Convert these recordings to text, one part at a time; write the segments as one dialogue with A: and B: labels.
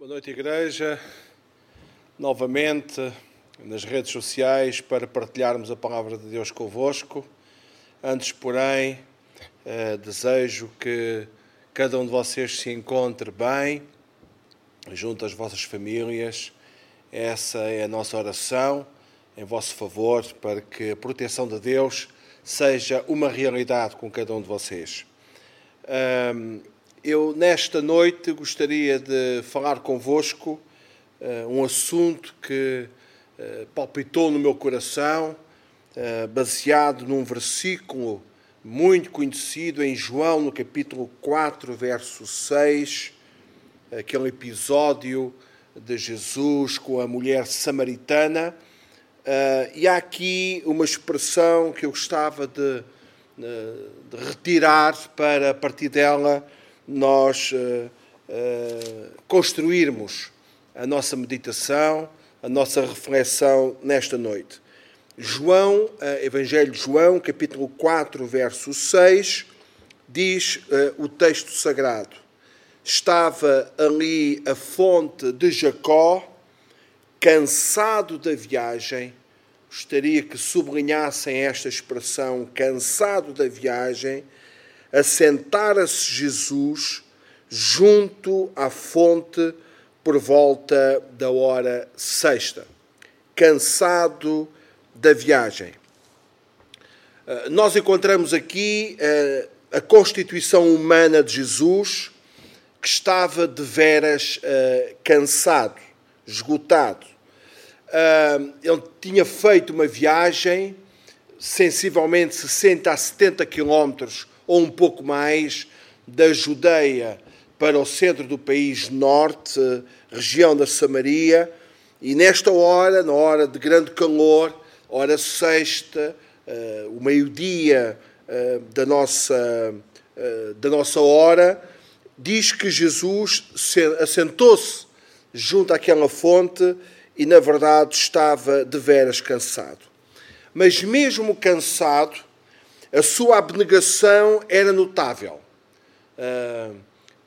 A: Boa noite, Igreja. Novamente nas redes sociais para partilharmos a palavra de Deus convosco. Antes, porém, eh, desejo que cada um de vocês se encontre bem, junto às vossas famílias. Essa é a nossa oração em vosso favor, para que a proteção de Deus seja uma realidade com cada um de vocês. Eu, nesta noite, gostaria de falar convosco uh, um assunto que uh, palpitou no meu coração, uh, baseado num versículo muito conhecido em João, no capítulo 4, verso 6, aquele episódio de Jesus com a mulher samaritana. e há aqui uma expressão que eu gostava de, de retirar para, a partir dela, nós uh, uh, construirmos a nossa meditação, a nossa reflexão nesta noite. João, uh, Evangelho de João, capítulo 4, verso 6, diz o texto sagrado: Estava ali a fonte de Jacó, cansado da viagem, gostaria que sublinhassem esta expressão, cansado da viagem, assentara-se Jesus junto à fonte por volta da hora sexta, cansado da viagem. Ah, nós encontramos aqui ah, a constituição humana de Jesus, que estava de veras ah, cansado, esgotado. Ele tinha feito uma viagem, sensivelmente 60 a 70 quilómetros ou um pouco mais, da Judeia para o centro do país norte, região da Samaria, e nesta hora, na hora de grande calor, hora sexta, uh, o meio-dia uh, da, nossa, uh, da nossa hora, diz que Jesus assentou-se junto àquela fonte e, na verdade, estava de veras cansado. Mas, mesmo cansado, a sua abnegação era notável, ah,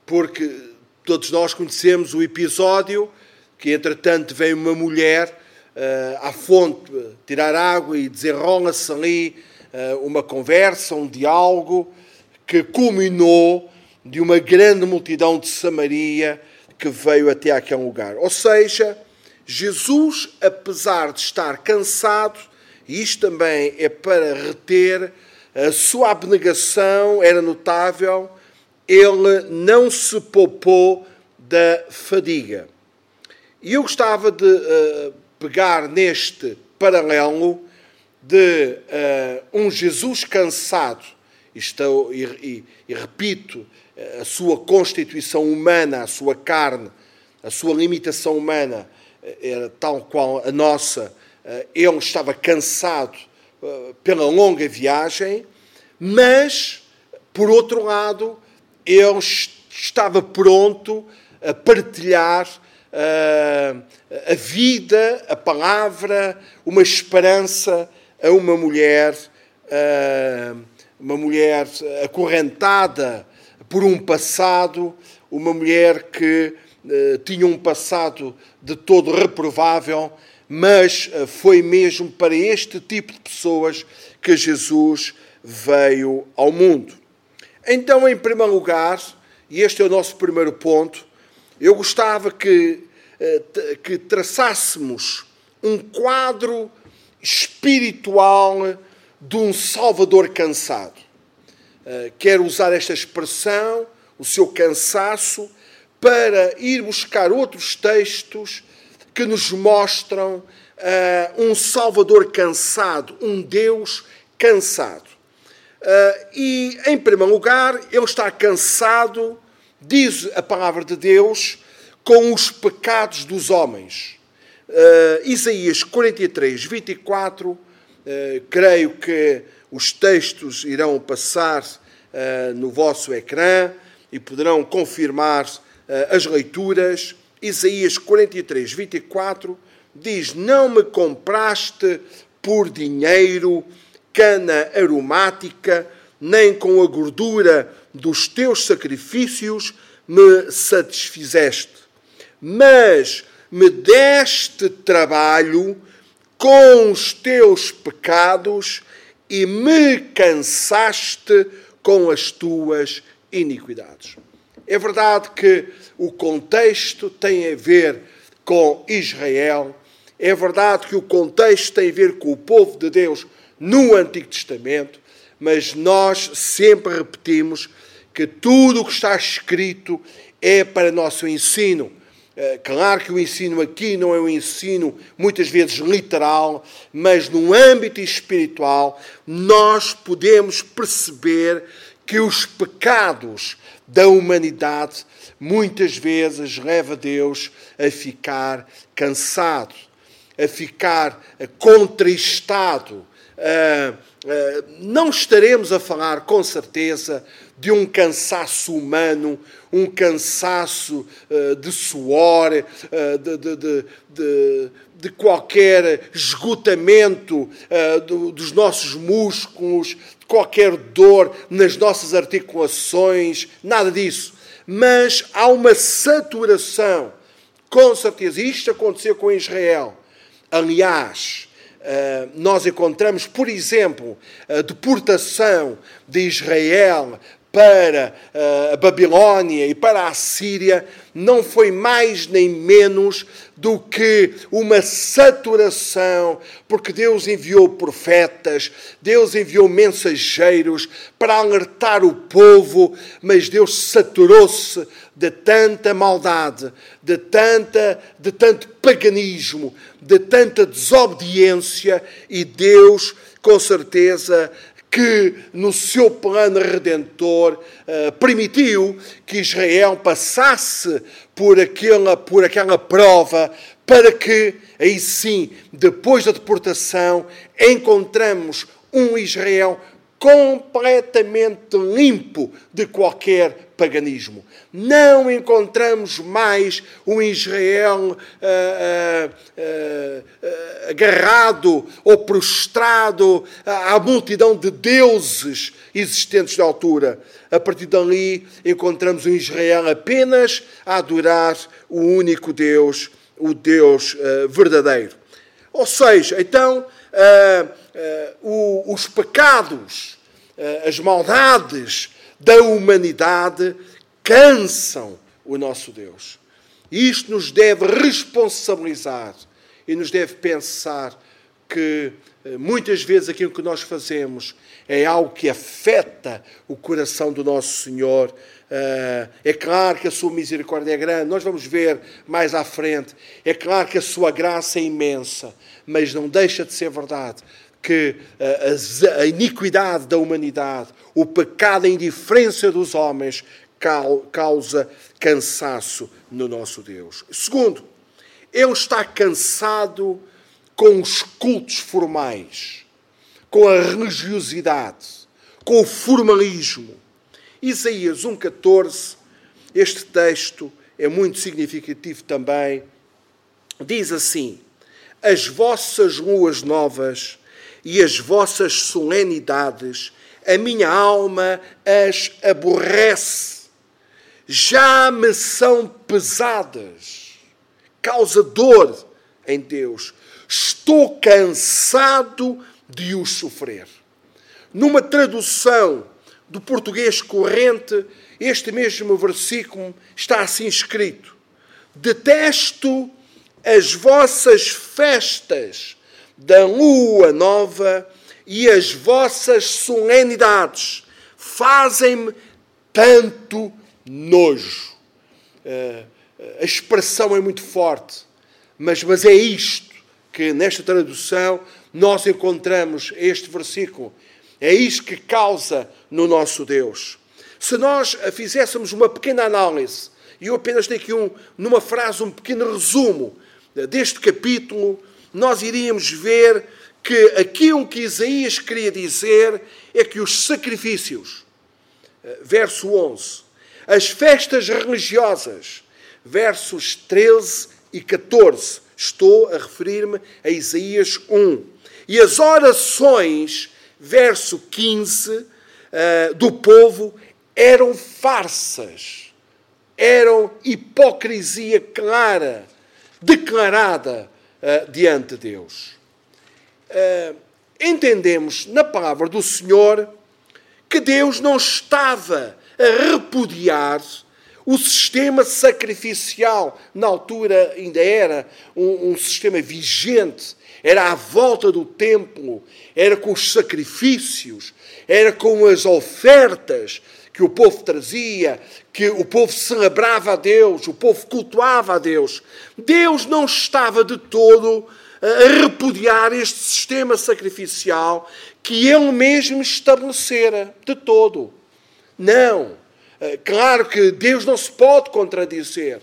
A: porque todos nós conhecemos o episódio que, entretanto, vem uma mulher ah, à fonte tirar água e desenrola-se ali ah, uma conversa, um diálogo que culminou de uma grande multidão de Samaria que veio até aquele lugar. Ou seja, Jesus, apesar de estar cansado, e isto também é para reter a sua abnegação era notável, ele não se poupou da fadiga. E eu gostava de uh, pegar neste paralelo de uh, um Jesus cansado, estou, e, e, e repito, a sua constituição humana, a sua carne, a sua limitação humana era tal qual a nossa, ele estava cansado eh, pela longa viagem, mas, por outro lado, ele estava pronto a partilhar uh, a vida, a palavra, uma esperança a uma mulher, uh, uma mulher acorrentada por um passado, uma mulher que uh, tinha um passado de todo reprovável, mas eh, foi mesmo para este tipo de pessoas que Jesus veio ao mundo. Então, em primeiro lugar, e este é o nosso primeiro ponto, eu gostava que, eh, que traçássemos um quadro espiritual de um Salvador cansado. Eh, quero usar esta expressão, o seu cansaço, para ir buscar outros textos que nos mostram uh, um Salvador cansado, um Deus cansado. Uh, e, em primeiro lugar, ele está cansado, diz a palavra de Deus, com os pecados dos homens. Uh, Isaías 43, 24, uh, creio que os textos irão passar no vosso ecrã e poderão confirmar as leituras. Isaías 43, 24 diz: Não me compraste por dinheiro cana aromática, nem com a gordura dos teus sacrifícios me satisfizeste. mas me deste trabalho com os teus pecados e me cansaste com as tuas iniquidades. É verdade que o contexto tem a ver com Israel, é verdade que o contexto tem a ver com o povo de Deus no Antigo Testamento, mas nós sempre repetimos que tudo o que está escrito é para nosso ensino. Eh, claro que o ensino aqui não é um ensino muitas vezes literal, mas no âmbito espiritual nós podemos perceber que os pecados da humanidade muitas vezes leva Deus a ficar cansado, a ficar contristado. Não estaremos a falar com certeza de um cansaço humano, um cansaço de suor, de, de, de, de, qualquer esgotamento do, dos nossos músculos, qualquer dor nas nossas articulações, nada disso. Mas há uma saturação, com certeza. Isto aconteceu com Israel. Aliás, nós encontramos, por exemplo, a deportação de Israel para eh, a Babilónia e para a Síria não foi mais nem menos do que uma saturação, porque Deus enviou profetas, Deus enviou mensageiros para alertar o povo, mas Deus saturou-se de tanta maldade, de tanta de tanto paganismo, de tanta desobediência e Deus com certeza que, no seu plano redentor, uh, permitiu que Israel passasse por aquela, por aquela prova, para que, aí sim, depois da deportação, encontramos um Israel completamente limpo de qualquer paganismo. Não encontramos mais um Israel uh, uh, uh, agarrado ou prostrado à multidão de deuses existentes na altura. A partir dali, encontramos um Israel apenas a adorar o único Deus, o Deus verdadeiro. Ou seja, então, os pecados, as maldades, da humanidade cansam o nosso Deus. Isto nos deve responsabilizar e nos deve pensar que eh, muitas vezes aquilo que nós fazemos é algo que afeta o coração do nosso Senhor. Eh, é claro que a sua misericórdia é grande, nós vamos ver mais à frente. É claro que a sua graça é imensa, mas não deixa de ser verdade que a, a iniquidade da humanidade, o pecado, a indiferença dos homens causa cansaço no nosso Deus. Segundo, ele está cansado com os cultos formais, com a religiosidade, com o formalismo. Isaías 1,14, este texto é muito significativo também. Diz assim: As vossas luas novas e as vossas solenidades, a minha alma as aborrece. Já me são pesadas, causa dor em Deus. Estou cansado de os sofrer. Numa tradução do português corrente, este mesmo versículo está assim escrito: Detesto as vossas festas da lua nova e as vossas solenidades fazem-me tanto nojo. Eh, a expressão é muito forte, mas, mas é isto que nesta tradução nós encontramos este versículo. É isto que causa no nosso Deus. Se nós fizéssemos uma pequena análise, e eu apenas tenho aqui um, numa frase um pequeno resumo deste capítulo, nós iríamos ver que aquilo que Isaías queria dizer é que os sacrifícios, eh, verso 11, as festas religiosas, versos 13 e 14, estou a referir-me a Isaías 1, e as orações, verso 15, eh, do povo eram farsas eram hipocrisia clara, declarada uh, diante de Deus. Uh, entendemos na palavra do Senhor que Deus não estava a repudiar o sistema sacrificial, na altura ainda era um, um, sistema vigente, era à volta do templo, era com os sacrifícios, era com as ofertas que o povo trazia, que o povo celebrava a Deus, o povo cultuava a Deus. Deus não estava de todo a repudiar este sistema sacrificial que ele mesmo estabelecera, de todo. Não. Eh, claro que Deus não se pode contradizer,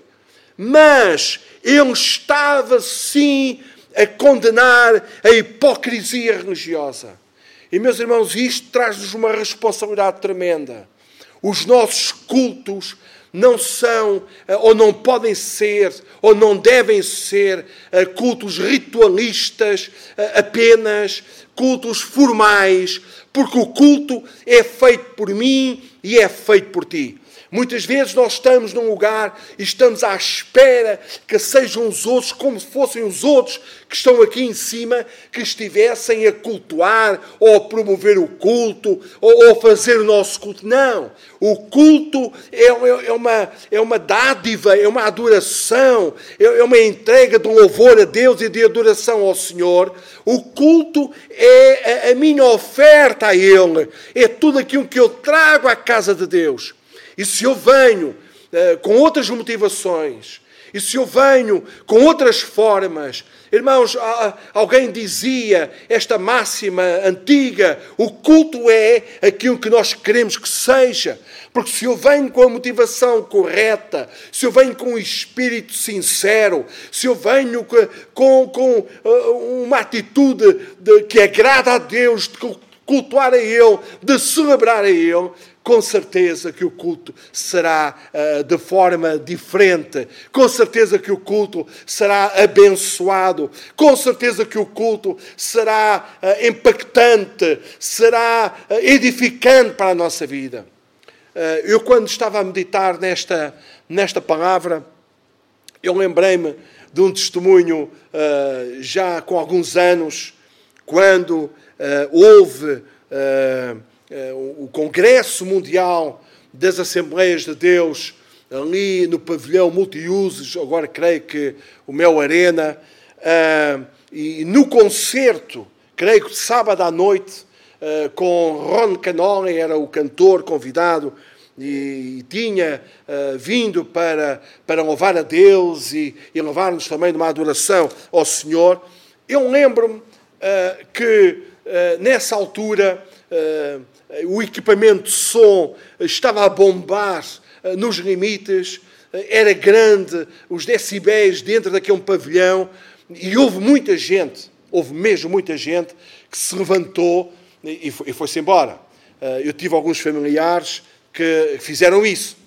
A: mas ele estava sim a condenar a hipocrisia religiosa. E, meus irmãos, isto traz-nos uma responsabilidade tremenda. Os nossos cultos não são, eh, ou não podem ser, ou não devem ser eh, cultos ritualistas apenas, cultos formais, porque o culto é feito por mim e é feito por ti. Muitas vezes nós estamos num lugar e estamos à espera que sejam os outros, como se fossem os outros que estão aqui em cima, que estivessem a cultuar ou a promover o culto ou a fazer o nosso culto. Não. O culto é, é, é uma, é uma dádiva, é uma adoração, é, é uma entrega de louvor a Deus e de adoração ao Senhor. O culto é a minha oferta a Ele, é tudo aquilo que eu trago à casa de Deus. E se eu venho uh, com outras motivações, e se eu venho com outras formas, irmãos, alguém dizia esta máxima antiga: o culto é aquilo que nós queremos que seja. Porque se eu venho com a motivação correta, se eu venho com o espírito sincero, se eu venho com, com uh, uma atitude de, que agrada a Deus, de cultuar a Ele, de celebrar a Ele, com certeza que o culto será uh, de forma diferente, com certeza que o culto será abençoado, com certeza que o culto será uh, impactante, será uh, edificante para a nossa vida. eu, quando estava a meditar nesta, nesta palavra, eu lembrei-me de um testemunho já com alguns anos, quando houve o Congresso Mundial das Assembleias de Deus, ali no pavilhão multiusos, agora creio que o Mel Arena, eh, e no concerto, creio que sábado à noite, eh, com Ron Canoli, era o cantor convidado, e, tinha vindo para, para louvar a Deus e, e levar-nos também numa adoração ao Senhor. Eu lembro-me que nessa altura o equipamento de som estava a bombar eh, nos limites, eh, era grande, os decibéis dentro daquele pavilhão, e houve muita gente, houve mesmo muita gente, que se levantou e foi-se embora. Eh, eu tive alguns familiares que fizeram isso.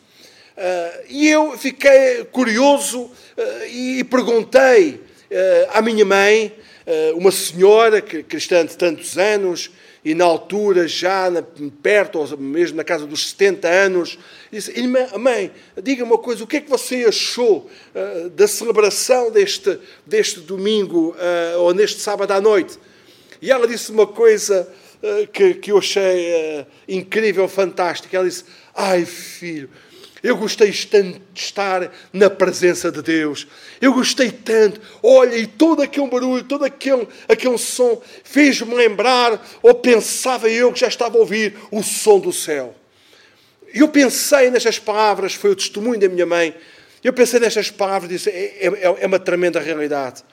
A: E eu fiquei curioso e perguntei à minha mãe, uma senhora cristã de tantos anos, e na altura, já na, perto, ou mesmo na casa dos 70 anos, disse: Mãe, diga uma coisa, o que é que você achou uh, da celebração deste, deste domingo uh, ou neste sábado à noite? E ela disse uma coisa uh, que, que eu achei incrível, fantástica. Ela disse: Ai, filho, eu gostei tanto de estar na presença de Deus. Eu gostei tanto. Olha, e todo aquele barulho, todo aquele, aquele som fez-me lembrar, ou pensava eu que já estava a ouvir o som do céu. Eu pensei nestas palavras, foi o testemunho da minha mãe. Eu pensei nestas palavras e disse: é, é, é uma tremenda realidade.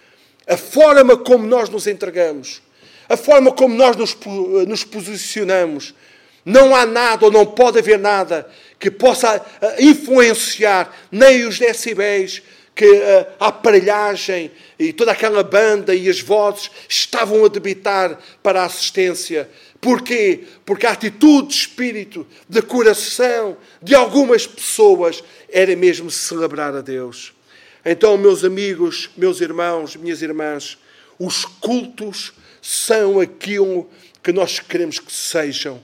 A: A forma como nós nos entregamos, a forma como nós nos, nos posicionamos, não há nada ou não pode haver nada que possa eh, influenciar nem os decibéis que eh, a aparelhagem e toda aquela banda e as vozes estavam a debitar para a assistência. Porquê? Porque a atitude de espírito, de coração de algumas pessoas era mesmo celebrar a Deus. Então, meus amigos, meus irmãos, minhas irmãs, os cultos são aquilo que nós queremos que sejam.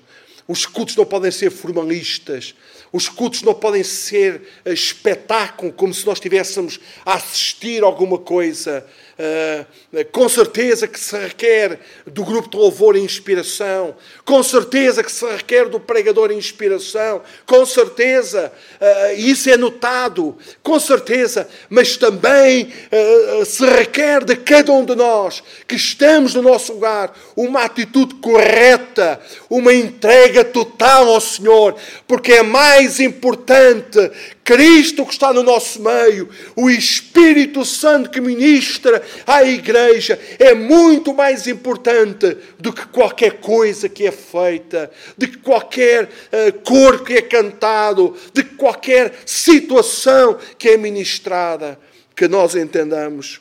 A: Os cultos não podem ser formalistas. Os cultos não podem ser espetáculo, como se nós estivéssemos a assistir alguma coisa. Uh, com certeza que se requer do grupo de louvor inspiração, com certeza que se requer do pregador inspiração, com certeza, uh, isso é notado, com certeza, mas também uh, se requer de cada um de nós que estamos no nosso lugar uma atitude correta, uma entrega total ao Senhor, porque é mais importante Cristo que está no nosso meio, o Espírito Santo que ministra à igreja, é muito mais importante do que qualquer coisa que é feita, de que qualquer uh, cor que é cantado, de que qualquer situação que é ministrada. Que nós entendamos,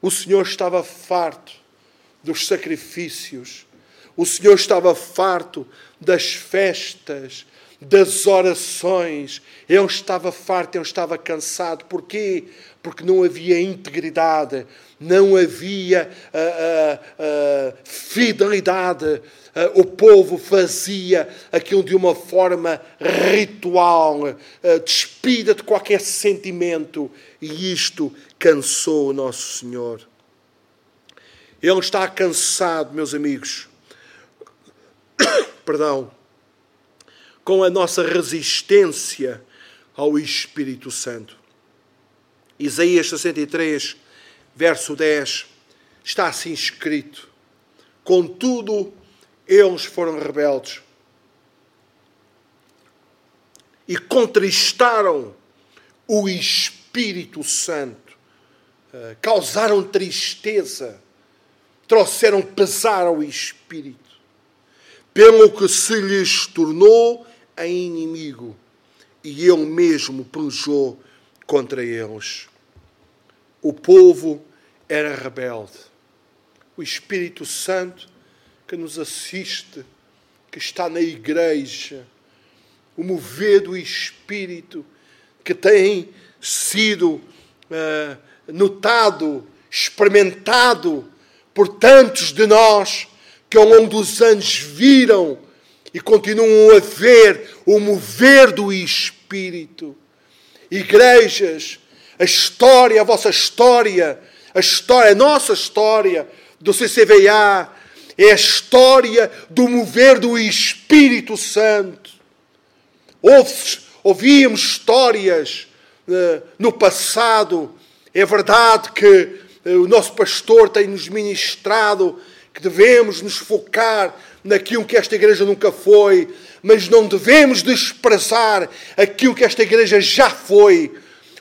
A: o Senhor estava farto dos sacrifícios, o Senhor estava farto das festas, das orações. Eu estava farto, eu estava cansado. Porquê? Porque não havia integridade, não havia uh, uh, uh, fidelidade. o povo fazia aquilo de uma forma ritual, despida de qualquer sentimento, e isto cansou o nosso Senhor. Ele está cansado, meus amigos. Perdão com a nossa resistência ao Espírito Santo. Isaías 63, verso 10, está assim escrito: Contudo, eles foram rebeldes e contristaram o Espírito Santo, eh, causaram tristeza, trouxeram pesar ao Espírito, pelo que se lhes tornou a inimigo e ele mesmo pelejou contra eles. O povo era rebelde. O Espírito Santo que nos assiste, que está na igreja, o mover do Espírito que tem sido uh, notado, experimentado por tantos de nós que ao longo dos anos viram e continuam a ver o mover do Espírito. Igrejas, a história, a vossa história, a história, a nossa história do CCVA é a história do mover do Espírito Santo. Ouvíamos histórias uh, no passado, é verdade que uh, o nosso pastor tem nos ministrado que devemos nos focar naquilo que esta igreja nunca foi, mas não devemos desprezar aquilo que esta igreja já foi.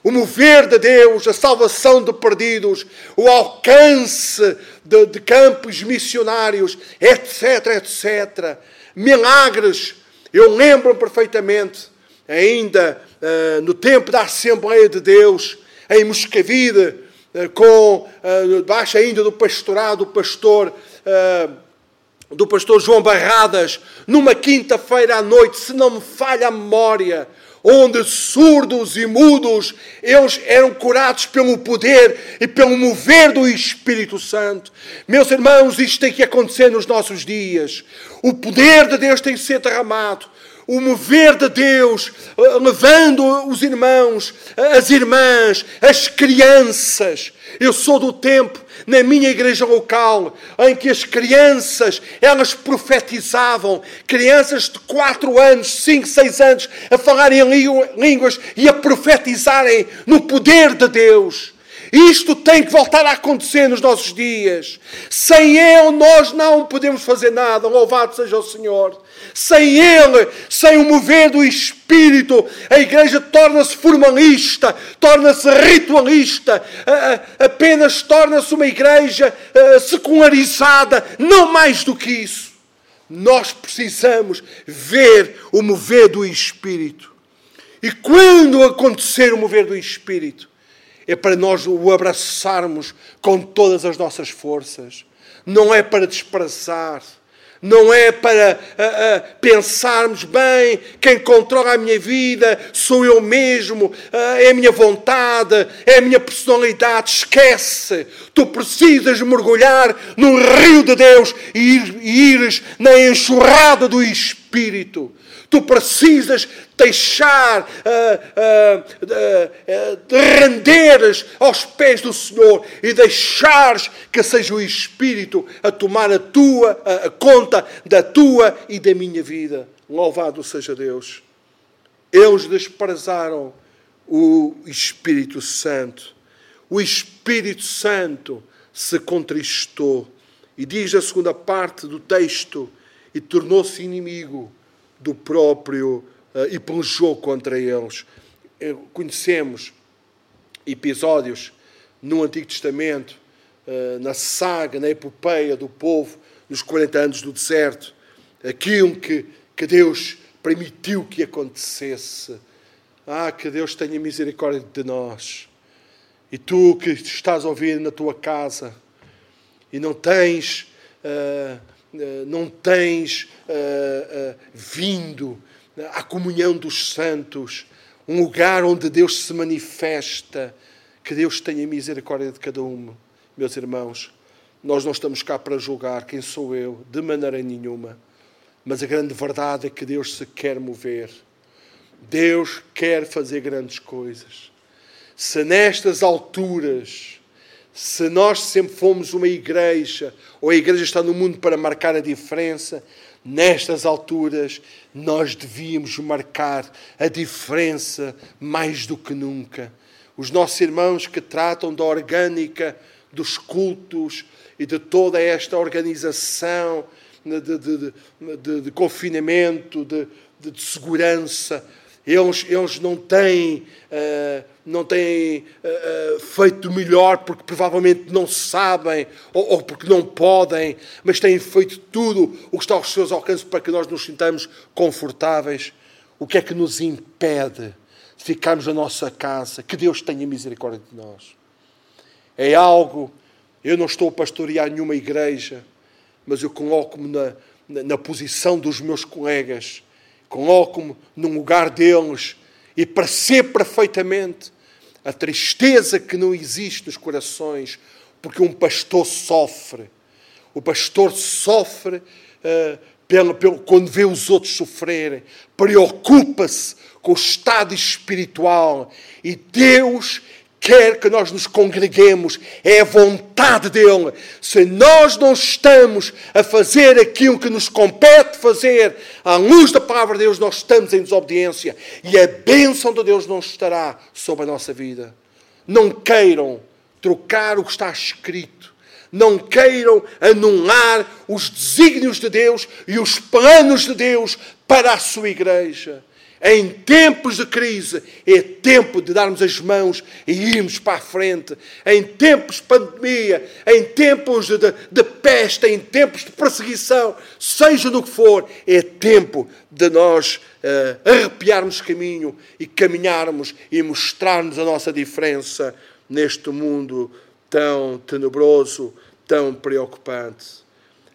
A: O mover de Deus, a salvação de perdidos, o alcance de, de campos missionários, etc, etc. Milagres. Eu lembro perfeitamente, ainda uh, no tempo da Assembleia de Deus, em Moscavide, uh, com, uh, debaixo ainda do pastorado, do pastor do pastor João Barradas, numa quinta-feira à noite, se não me falha a memória, onde surdos e mudos eles eram curados pelo poder e pelo mover do Espírito Santo. Meus irmãos, isto tem que acontecer nos nossos dias. O poder de Deus tem que ser derramado o mover de Deus, eh, levando os irmãos, as irmãs, as crianças. Eu sou do tempo, na minha igreja local, em que as crianças, elas profetizavam, crianças de 4 anos, 5, 6 anos, a falarem línguas e a profetizarem no poder de Deus. Isto tem que voltar a acontecer nos nossos dias. Sem Ele, nós não podemos fazer nada. Louvado seja o Senhor. Sem Ele, sem o mover do Espírito, a igreja torna-se formalista, torna-se ritualista, apenas torna-se uma igreja secularizada, não mais do que isso. Nós precisamos ver o mover do Espírito. E quando acontecer o mover do Espírito, é para nós o abraçarmos com todas as nossas forças. Não é para desprezar. Não é para uh, uh, pensarmos bem, quem controla a minha vida sou eu mesmo, uh, é a minha vontade, é a minha personalidade. Esquece. Tu precisas mergulhar no rio de Deus e, ir, e ires na enxurrada do Espírito. Tu precisas deixar uh, uh, uh, de renderes aos pés do Senhor e deixares que seja o Espírito a tomar a tua a, a conta da tua e da minha vida. Louvado seja Deus. Eles desprezaram o Espírito Santo. O Espírito Santo se contristou. E diz a segunda parte do texto: e tornou-se inimigo do próprio uh, e pelejou contra eles. Eh, conhecemos episódios no Antigo Testamento, uh, na saga, na epopeia do povo, nos 40 anos do deserto, aquilo que, que Deus permitiu que acontecesse. Ah, que Deus tenha misericórdia de nós. E tu que estás a ouvir na tua casa e não tens. Uh, não tens uh, uh, vindo à comunhão dos santos, um lugar onde Deus se manifesta, que Deus tenha misericórdia de cada um, meus irmãos. Nós não estamos cá para julgar quem sou eu, de maneira nenhuma. Mas a grande verdade é que Deus se quer mover. Deus quer fazer grandes coisas. Se nestas alturas se nós sempre fomos uma igreja, ou a igreja está no mundo para marcar a diferença, nestas alturas nós devíamos marcar a diferença mais do que nunca. Os nossos irmãos que tratam da orgânica dos cultos e de toda esta organização de, de, de, de confinamento, de, segurança, eles, eles não têm, uh, não têm uh, feito melhor porque provavelmente não sabem ou, ou, porque não podem, mas têm feito tudo o que está aos seus alcances para que nós nos sintamos confortáveis. O que é que nos impede de ficarmos na nossa casa? Que Deus tenha misericórdia de nós. É algo, eu não estou a pastorear nenhuma igreja, mas eu coloco-me na, na, na posição dos meus colegas Coloco-me num lugar deles e percebo perfeitamente a tristeza que não existe nos corações, porque um pastor sofre. O pastor sofre uh, pelo, pelo, quando vê os outros sofrerem, preocupa-se com o estado espiritual e Deus quer que nós nos congreguemos, é a vontade dele. Se nós não estamos a fazer aquilo que nos compete fazer, à luz da palavra de Deus, nós estamos em desobediência e a bênção de Deus não estará sobre a nossa vida. Não queiram trocar o que está escrito. Não queiram anular os desígnios de Deus e os planos de Deus para a sua igreja. Em tempos de crise, é tempo de darmos as mãos e irmos para a frente. Em tempos de pandemia, em tempos de, de, peste, em tempos de perseguição, seja no que for, é tempo de nós uh, arrepiarmos caminho e caminharmos e mostrarmos a nossa diferença neste mundo tão tenebroso, tão preocupante.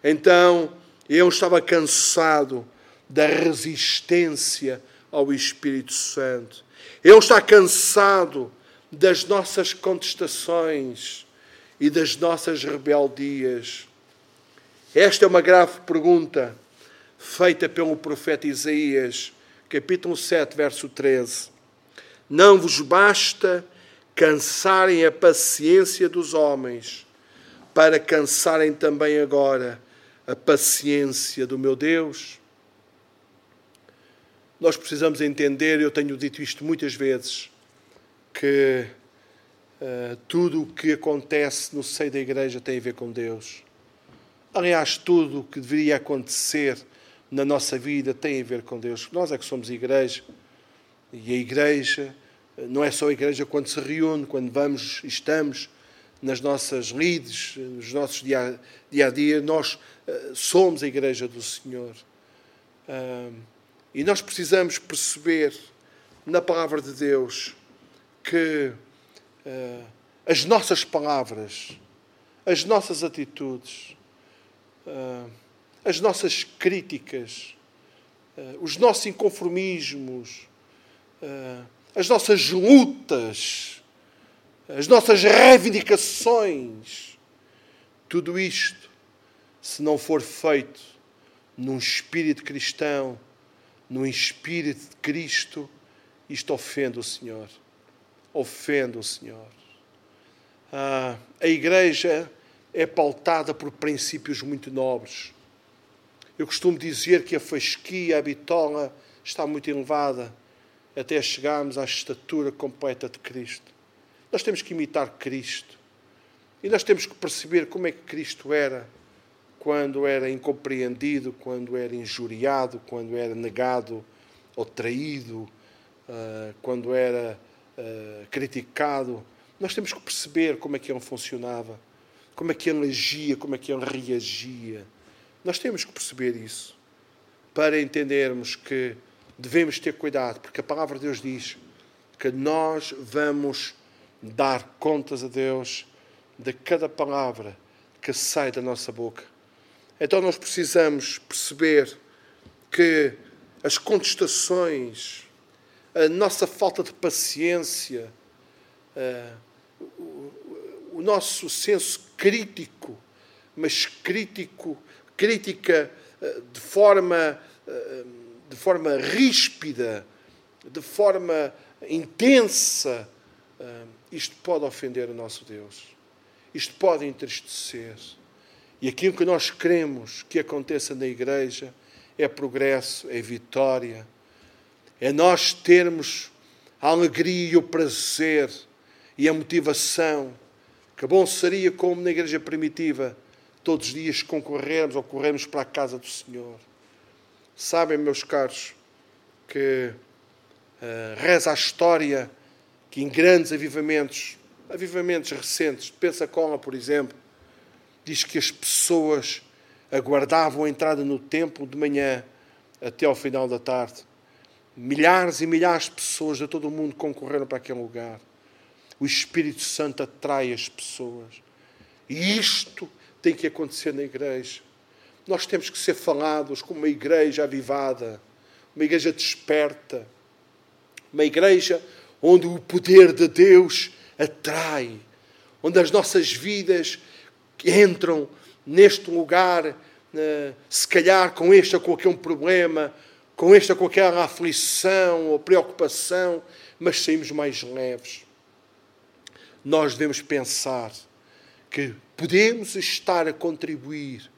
A: Então, eu estava cansado da resistência ao Espírito Santo. Ele está cansado das nossas contestações e das nossas rebeldias. Esta é uma grave pergunta feita pelo profeta Isaías, capítulo 7, verso 13. Não vos basta cansarem a paciência dos homens, para cansarem também agora a paciência do meu Deus? Nós precisamos entender, eu tenho dito isto muitas vezes, que uh, tudo o que acontece no seio da igreja tem a ver com Deus. Aliás, tudo o que deveria acontecer na nossa vida tem a ver com Deus. Nós é que somos igreja. E a igreja eh, não é só a igreja quando se reúne, quando vamos estamos nas nossas lides, nos nossos dia, dia a dia, nós uh, somos a igreja do Senhor. Uh, e nós precisamos perceber na palavra de Deus que uh, as nossas palavras, as nossas atitudes, uh, as nossas críticas, uh, os nossos inconformismos, as nossas lutas, as nossas reivindicações, tudo isto, se não for feito num espírito cristão, no espírito de Cristo, isto ofende o Senhor. Ofende o Senhor. Ah, a igreja é pautada por princípios muito nobres. Eu costumo dizer que a fasquia, a bitola, está muito elevada até chegarmos à estatura completa de Cristo. Nós temos que imitar Cristo. E nós temos que perceber como é que Cristo era quando era incompreendido, quando era injuriado, quando era negado ou traído, ah, quando era ah, criticado. Nós temos que perceber como é que ele funcionava, como é que ele agia, como é que ele reagia. Nós temos que perceber isso para entendermos que devemos ter cuidado, porque a palavra de Deus diz que nós vamos dar contas a Deus de cada palavra que sai da nossa boca. Então nós precisamos perceber que as contestações, a nossa falta de paciência, eh, o nosso senso crítico, mas crítico, crítica eh, de forma, eh, de forma ríspida, de forma intensa, isto pode ofender o nosso Deus. Isto pode entristecer. E aquilo que nós queremos que aconteça na igreja é progresso, é vitória, é nós termos a alegria e o prazer e a motivação. Que bom seria, como na igreja primitiva, todos os dias concorrermos ou corrermos para a casa do Senhor. Sabem, meus caros, que uh, reza a história que em grandes avivamentos, avivamentos recentes, de Pensacola, por exemplo, diz que as pessoas aguardavam a entrada no templo de manhã até ao final da tarde. Milhares e milhares de pessoas de todo o mundo concorreram para aquele lugar. O Espírito Santo atrai as pessoas. E isto tem que acontecer na igreja. Nós temos que ser falados como uma igreja avivada, uma igreja desperta, uma igreja onde o poder de Deus atrai, onde as nossas vidas entram neste lugar, se calhar com este ou com aquele problema, com esta ou com aquela aflição ou preocupação, mas saímos mais leves. Nós devemos pensar que podemos estar a contribuir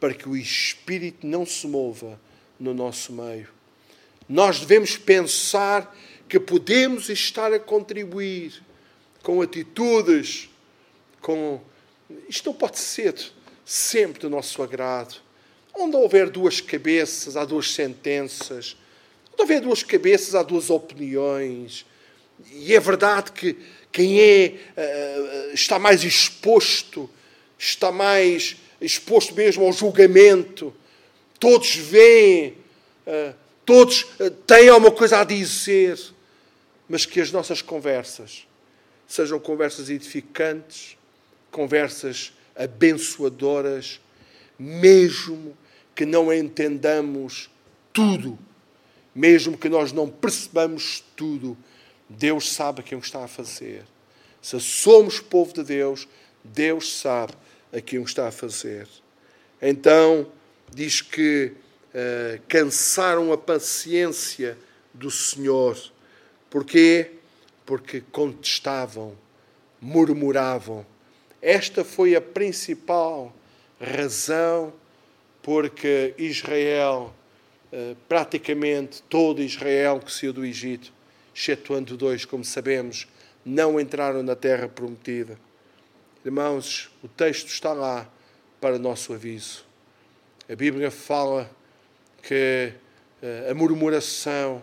A: para que o Espírito não se mova no nosso meio. Nós devemos pensar que podemos estar a contribuir com atitudes, com. Isto não pode ser sempre do nosso agrado. Onde houver duas cabeças, há duas sentenças. Onde houver duas cabeças, há duas opiniões. E é verdade que quem é, uh, está mais exposto, está mais exposto mesmo ao julgamento. Todos veem, uh, todos têm alguma coisa a dizer mas que as nossas conversas sejam conversas edificantes, conversas abençoadoras, mesmo que não entendamos tudo, mesmo que nós não percebamos tudo, Deus sabe aquilo que está a fazer. Se somos povo de Deus, Deus sabe aquilo que está a fazer. Então, diz que uh, cansaram a paciência do Senhor Porquê? Porque contestavam, murmuravam. Esta foi a principal razão porque Israel, eh, praticamente todo Israel que saiu do Egito, excetuando dois, como sabemos, não entraram na terra prometida. Irmãos, o texto está lá para nosso aviso. A Bíblia fala que eh, a murmuração,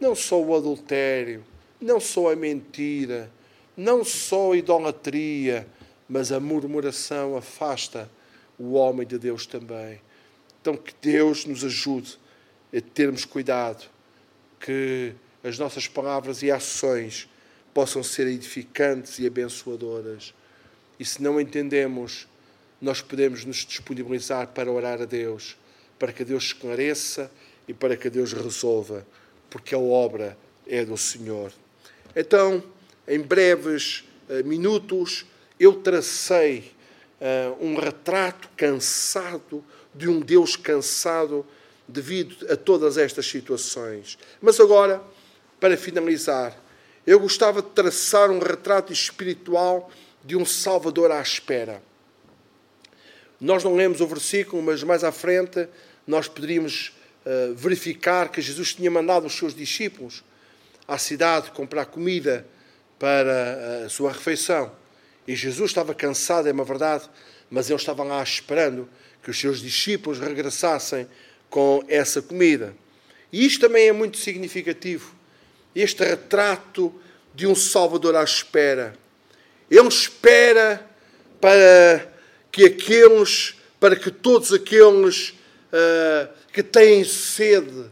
A: não só o adultério, não só a mentira, não só a idolatria, mas a murmuração afasta o homem de Deus também. Então, que Deus nos ajude a termos cuidado, que as nossas palavras e ações possam ser edificantes e abençoadoras. E se não entendemos, nós podemos nos disponibilizar para orar a Deus, para que Deus esclareça e para que Deus resolva porque a obra é do Senhor. Então, em breves uh, minutos, eu tracei uh, um retrato cansado de um Deus cansado devido a todas estas situações. Mas agora, para finalizar, eu gostava de traçar um retrato espiritual de um Salvador à espera. Nós não lemos o versículo, mas mais à frente nós poderíamos uh, verificar que Jesus tinha mandado os seus discípulos à cidade comprar comida para a sua refeição. E Jesus estava cansado, é uma verdade, mas eles estavam lá esperando que os seus discípulos regressassem com essa comida. E isto também é muito significativo. Este retrato de um Salvador à espera. Ele espera para que aqueles, para que todos aqueles uh, que têm sede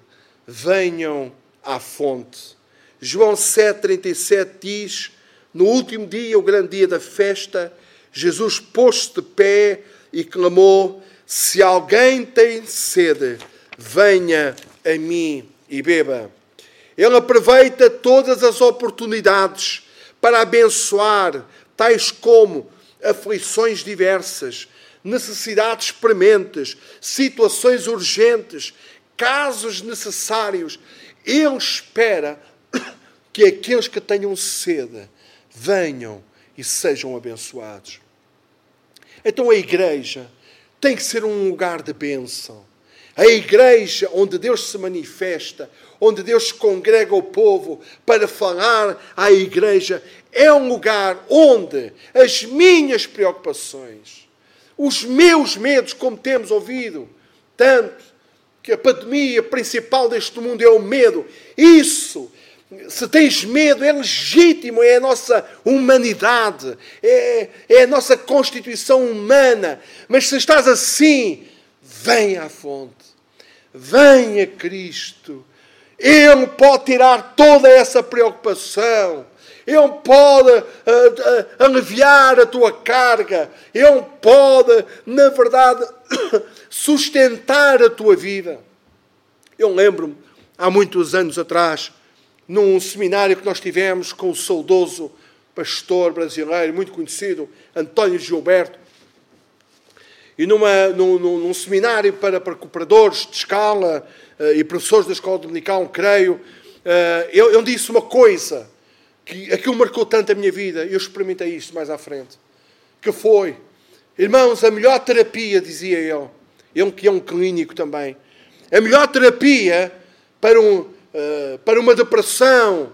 A: venham à fonte. João 7,37 diz: No último dia, o grande dia da festa, Jesus pôs-se de pé e clamou: Se alguém tem sede, venha a mim e beba. Ele aproveita todas as oportunidades para abençoar, tais como aflições diversas, necessidades prementes, situações urgentes, casos necessários. Ele espera que aqueles que tenham sede venham e sejam abençoados. Então a igreja tem que ser um lugar de bênção. A igreja onde Deus se manifesta, onde Deus congrega o povo para falar à igreja, é um lugar onde as minhas preocupações, os meus medos, como temos ouvido tanto, que a pandemia principal deste mundo é o medo, isso se tens medo, é legítimo, é a nossa humanidade, é, é a nossa constituição humana. Mas se estás assim, vem à fonte, venha Cristo. Ele pode tirar toda essa preocupação. Ele pode uh, uh, aliviar a tua carga. Ele pode, na verdade, sustentar a tua vida. Eu lembro-me, há muitos anos atrás, num seminário que nós tivemos com o saudoso pastor brasileiro, muito conhecido, António Gilberto, e numa, num, num, seminário para, para cooperadores de escala uh, e professores da escola dominical, creio, uh, ele, ele disse uma coisa que aquilo marcou tanto a minha vida, eu experimentei isto mais à frente, que foi, irmãos, a melhor terapia, dizia ele, ele que é um clínico também, a melhor terapia para um, eh, para uma depressão,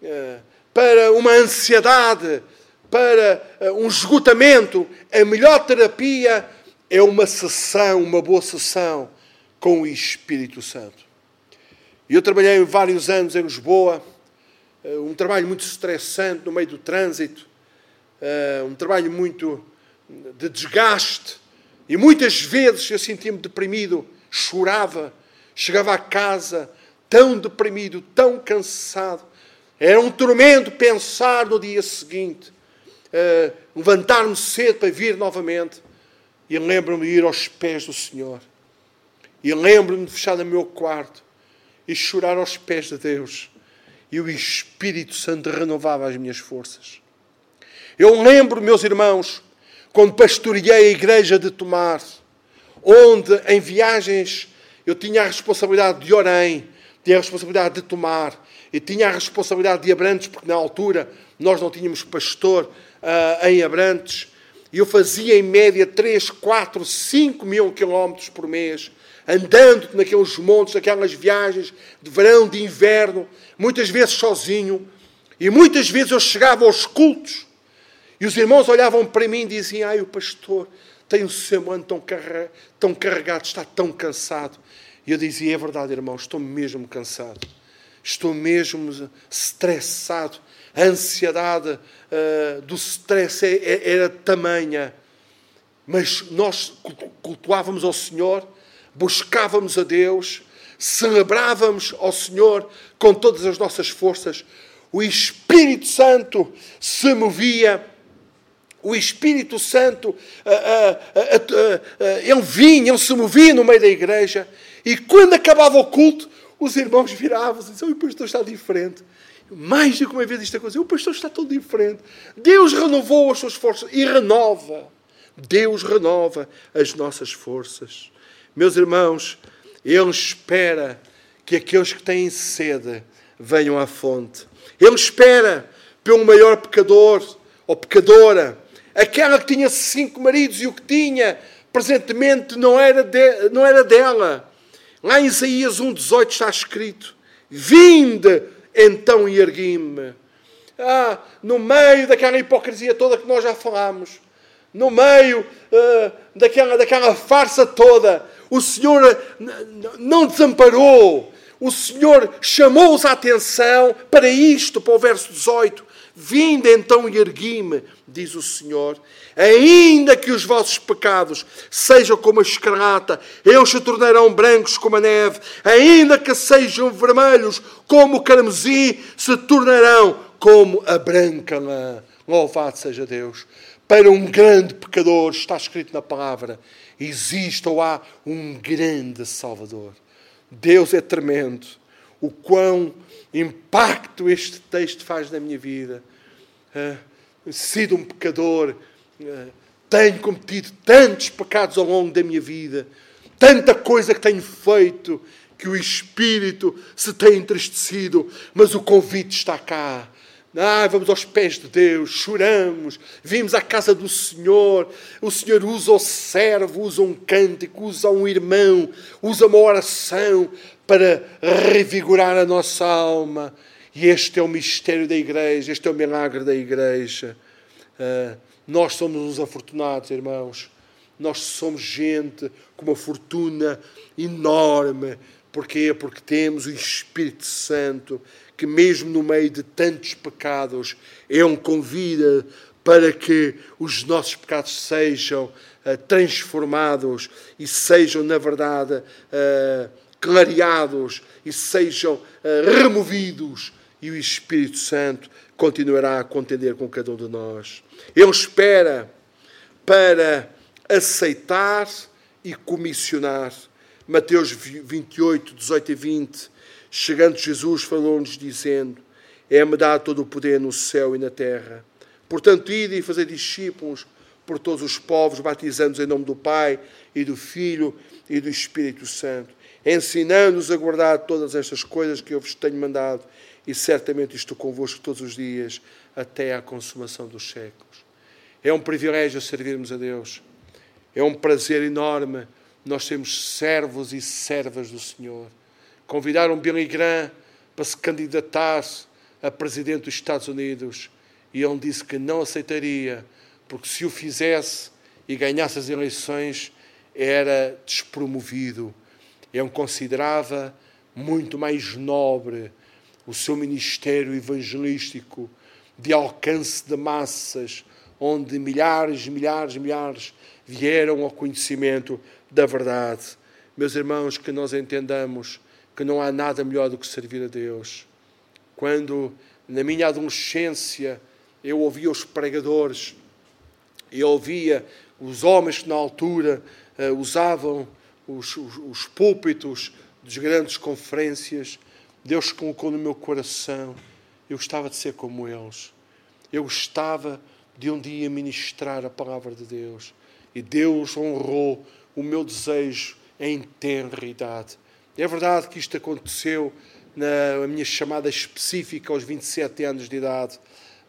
A: uh, para uma ansiedade, para uh, um esgotamento, a melhor terapia é uma sessão, uma boa sessão com o Espírito Santo. Eu trabalhei vários anos em Lisboa, um trabalho muito estressante no meio do trânsito, um trabalho muito de desgaste, e muitas vezes eu sentia-me deprimido, chorava, chegava a casa, tão deprimido, tão cansado. Era um tormento pensar no dia seguinte, uh, levantar-me cedo para vir novamente. E lembro-me de ir aos pés do Senhor. E lembro-me de fechar no meu quarto e chorar aos pés de Deus. E o Espírito Santo renovava as minhas forças. Eu lembro, meus irmãos, quando pastoreei a igreja de Tomar, onde em viagens eu tinha a responsabilidade de Orém, tinha a responsabilidade de tomar e tinha a responsabilidade de Abrantes, porque na altura nós não tínhamos pastor uh, em Abrantes. E eu fazia em média 3, 4, 5 mil quilómetros por mês, andando naqueles montes, naquelas viagens de verão, de inverno, muitas vezes sozinho. E muitas vezes eu chegava aos cultos e os irmãos olhavam para mim e diziam: Ai, o pastor tem o semblante tão, tão carregado, está tão cansado. E eu dizia: é verdade, irmão, estou mesmo cansado, estou mesmo estressado. A ansiedade uh, do stress é, é, era tamanha. Mas nós cultuávamos ao Senhor, buscávamos a Deus, celebrávamos ao Senhor com todas as nossas forças. O Espírito Santo se movia o Espírito Santo, uh, uh, uh, ele vinha, ele se movia no meio da igreja e quando acabava o culto, os irmãos viravam-se e diziam: o pastor está diferente. Mais do que uma vez isto aconteceu, o pastor está todo diferente. Deus renovou as suas forças e renova. Deus renova as nossas forças. Meus irmãos, Ele espera que aqueles que têm sede venham à fonte. Ele espera pelo maior pecador ou pecadora, aquela que tinha cinco maridos e o que tinha presentemente não era, de, não era dela. Lá em Isaías 1,18 está escrito: Vinde então e ergui-me. Ah, no meio daquela hipocrisia toda que nós já falámos, no meio uh, daquela, daquela farsa toda, o Senhor não desamparou, o Senhor chamou-os a atenção para isto, para o verso 18. Vinde então e ergui-me, diz o Senhor, ainda que os vossos pecados sejam como a escarlata, eles se tornarão brancos como a neve, ainda que sejam vermelhos como o carmesim, se tornarão como a branca lã. Louvado seja Deus. Para um grande pecador, está escrito na palavra, existe ou há um grande Salvador. Deus é tremendo. O quão impacto este texto faz na minha vida. Uh, sido um pecador, uh, tenho cometido tantos pecados ao longo da minha vida, tanta coisa que tenho feito, que o Espírito se tem entristecido, mas o convite está cá. Ah, vamos aos pés de Deus, choramos, vimos à casa do Senhor. O Senhor usa o servo, usa um cântico, usa um irmão, usa uma oração para revigorar a nossa alma. E este é o mistério da igreja, este é o milagre da igreja. Uh, nós somos os afortunados, irmãos. Nós somos gente com uma fortuna enorme. Porquê? Porque temos o Espírito Santo que, mesmo no meio de tantos pecados, Ele convida para que os nossos pecados sejam uh, transformados e sejam, na verdade, uh, clareados e sejam uh, removidos, e o Espírito Santo continuará a contender com cada um de nós. Ele espera para aceitar e comissionar. Mateus 28, 18 e 20 Chegando Jesus, falou-nos, dizendo: É-me dado todo o poder no céu e na terra. Portanto, ide e fazer discípulos por todos os povos, batizando-os em nome do Pai e do Filho e do Espírito Santo, ensinando-os a guardar todas estas coisas que eu vos tenho mandado, e certamente estou convosco todos os dias, até à consumação dos séculos. É um privilégio servirmos a Deus. É um prazer enorme nós sermos servos e servas do Senhor. Convidaram Billy Graham para se candidatar a presidente dos Estados Unidos e ele disse que não aceitaria, porque se o fizesse e ganhasse as eleições, era despromovido. Ele considerava muito mais nobre o seu ministério evangelístico de alcance de massas, onde milhares, milhares, milhares vieram ao conhecimento da verdade. Meus irmãos, que nós entendamos que não há nada melhor do que servir a Deus. Quando, na minha adolescência, eu ouvia os pregadores, eu ouvia os homens que na altura uh, usavam os, os, os púlpitos das grandes conferências, Deus colocou no meu coração, eu gostava de ser como eles. Eu gostava de um dia ministrar a palavra de Deus. E Deus honrou o meu desejo em tenra idade. É verdade que isto aconteceu na minha chamada específica aos 27 anos de idade,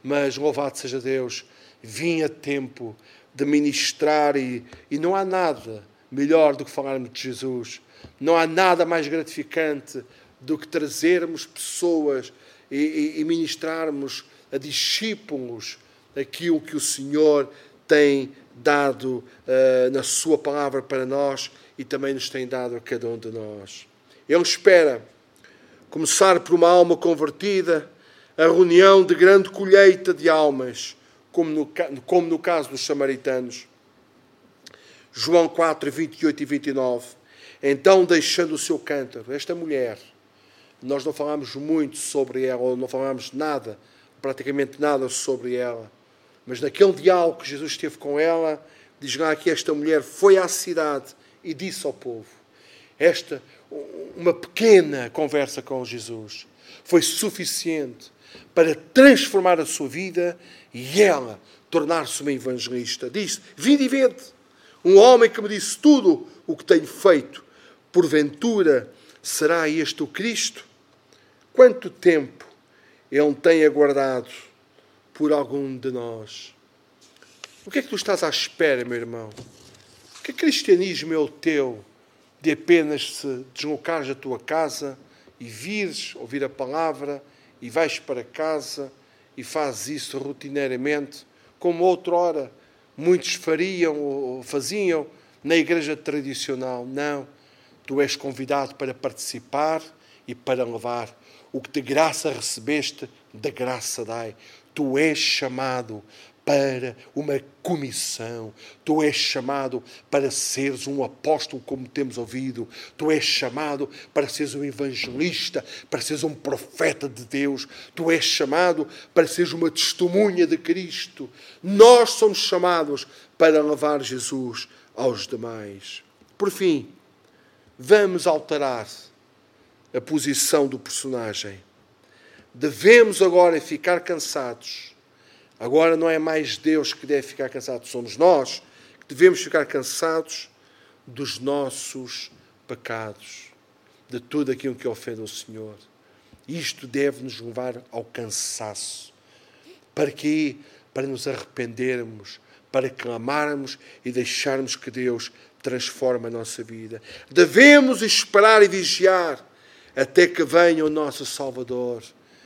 A: mas louvado seja Deus, vim a tempo de ministrar e, e não há nada melhor do que falarmos de Jesus. Não há nada mais gratificante do que trazermos pessoas e, e, e ministrarmos a discípulos aquilo que o Senhor tem dado uh, na Sua palavra para nós e também nos tem dado a cada um de nós. Ele espera começar por uma alma convertida, a reunião de grande colheita de almas, como no, como no caso dos samaritanos. João 4, 28 e 29. Então, deixando o seu cântaro, esta mulher, nós não falamos muito sobre ela, ou não falamos nada, praticamente nada sobre ela, mas naquele diálogo que Jesus teve com ela, diz lá que esta mulher foi à cidade e disse ao povo: Esta uma pequena conversa com Jesus foi suficiente para transformar a sua vida e ela tornar-se uma evangelista. Disse: Vinde e vede. Um homem que me disse tudo o que tenho feito. porventura será este o Cristo? Quanto tempo Ele tem aguardado por algum de nós? O que é que tu estás à espera, meu irmão? Que cristianismo é o teu de apenas se deslocares da tua casa e vires ouvir a palavra e vais para casa e fazes isso rotineiramente, como outrora muitos fariam ou faziam na igreja tradicional. Não. Tu és convidado para participar e para levar. O que de graça recebeste, da graça dai. Tu és chamado para uma comissão. Tu és chamado para seres um apóstolo, como temos ouvido. Tu és chamado para seres um evangelista, para seres um profeta de Deus. Tu és chamado para seres uma testemunha de Cristo. Nós somos chamados para levar Jesus aos demais. Por fim, vamos alterar a posição do personagem. Devemos agora ficar cansados Agora não é mais Deus que deve ficar cansado, somos nós que devemos ficar cansados dos nossos pecados, de tudo aquilo que ofende o Senhor. Isto deve nos levar ao cansaço. Para quê? Para nos arrependermos, para clamarmos e deixarmos que Deus transforme a nossa vida. Devemos esperar e vigiar até que venha o nosso Salvador.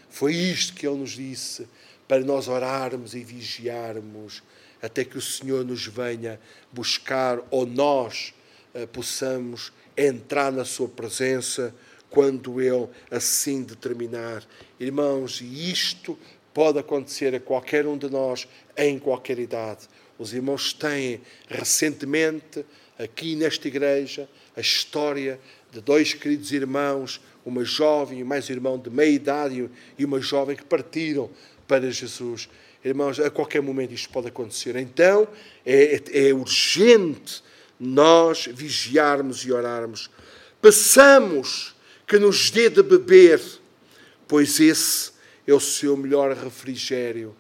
A: Foi isto que ele nos disse para nós orarmos e vigiarmos até que o Senhor nos venha buscar ou nós uh, possamos entrar na Sua presença quando Ele assim determinar. Irmãos, isto pode acontecer a qualquer um de nós em qualquer idade. Os irmãos têm recentemente, aqui nesta igreja, a história de dois queridos irmãos, uma jovem e mais irmão de meia idade e uma jovem que partiram para Jesus. Irmãos, a qualquer momento isto pode acontecer. Então é, é urgente nós vigiarmos e orarmos. Peçamos que nos dê de beber, pois esse é o seu melhor refrigério.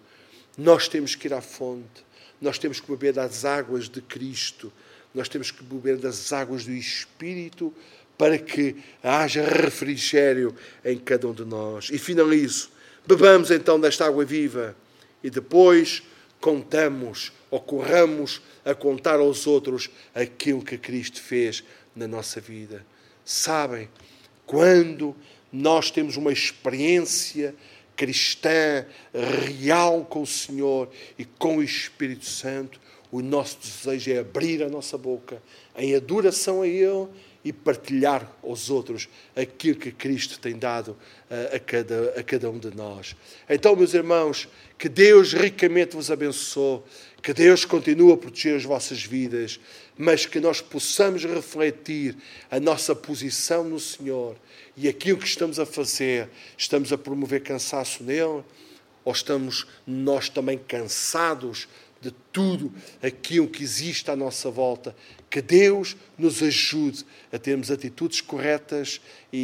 A: Nós temos que ir à fonte, nós temos que beber das águas de Cristo, nós temos que beber das águas do Espírito para que haja refrigério em cada um de nós. E finalizo Bebamos então desta água viva e depois contamos ou corramos a contar aos outros aquilo que Cristo fez na nossa vida. Sabem, quando nós temos uma experiência cristã real com o Senhor e com o Espírito Santo, o nosso desejo é abrir a nossa boca em adoração a Ele e partilhar aos outros aquilo que Cristo tem dado a, cada, a cada um de nós. Então, meus irmãos, que Deus ricamente vos abençoe, que Deus continue a proteger as vossas vidas, mas que nós possamos refletir a nossa posição no Senhor e aquilo que estamos a fazer. Estamos a promover cansaço nele ou estamos nós também cansados de tudo aquilo que existe à nossa volta. Que Deus nos ajude a termos atitudes corretas e,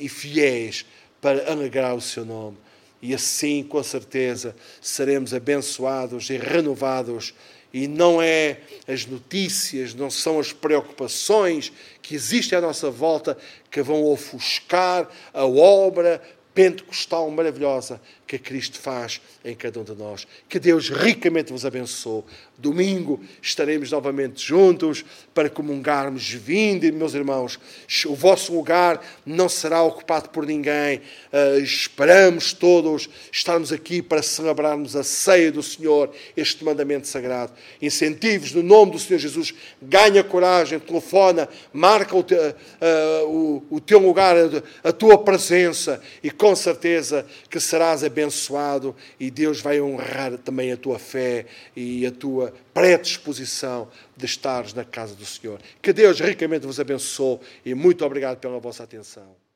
A: e, e fiéis para alegrar o seu nome. E assim, com certeza, seremos abençoados e renovados. E não é as notícias, não são as preocupações que existem à nossa volta que vão ofuscar a obra pentecostal maravilhosa que Cristo faz em cada um de nós. Que Deus ricamente vos abençoe. Domingo estaremos novamente juntos para comungarmos. Vinde, meus irmãos, o vosso lugar não será ocupado por ninguém. Uh, esperamos todos estarmos aqui para celebrarmos a ceia do Senhor, este mandamento sagrado. Incentivos no nome do Senhor Jesus. Ganha coragem, telefona, marca o, te, uh, o, o teu lugar, a, tua presença e com certeza que serás abençoado abençoado e Deus vai honrar também a tua fé e a tua predisposição de estares na casa do Senhor. Que Deus ricamente vos abençoe e muito obrigado pela vossa atenção.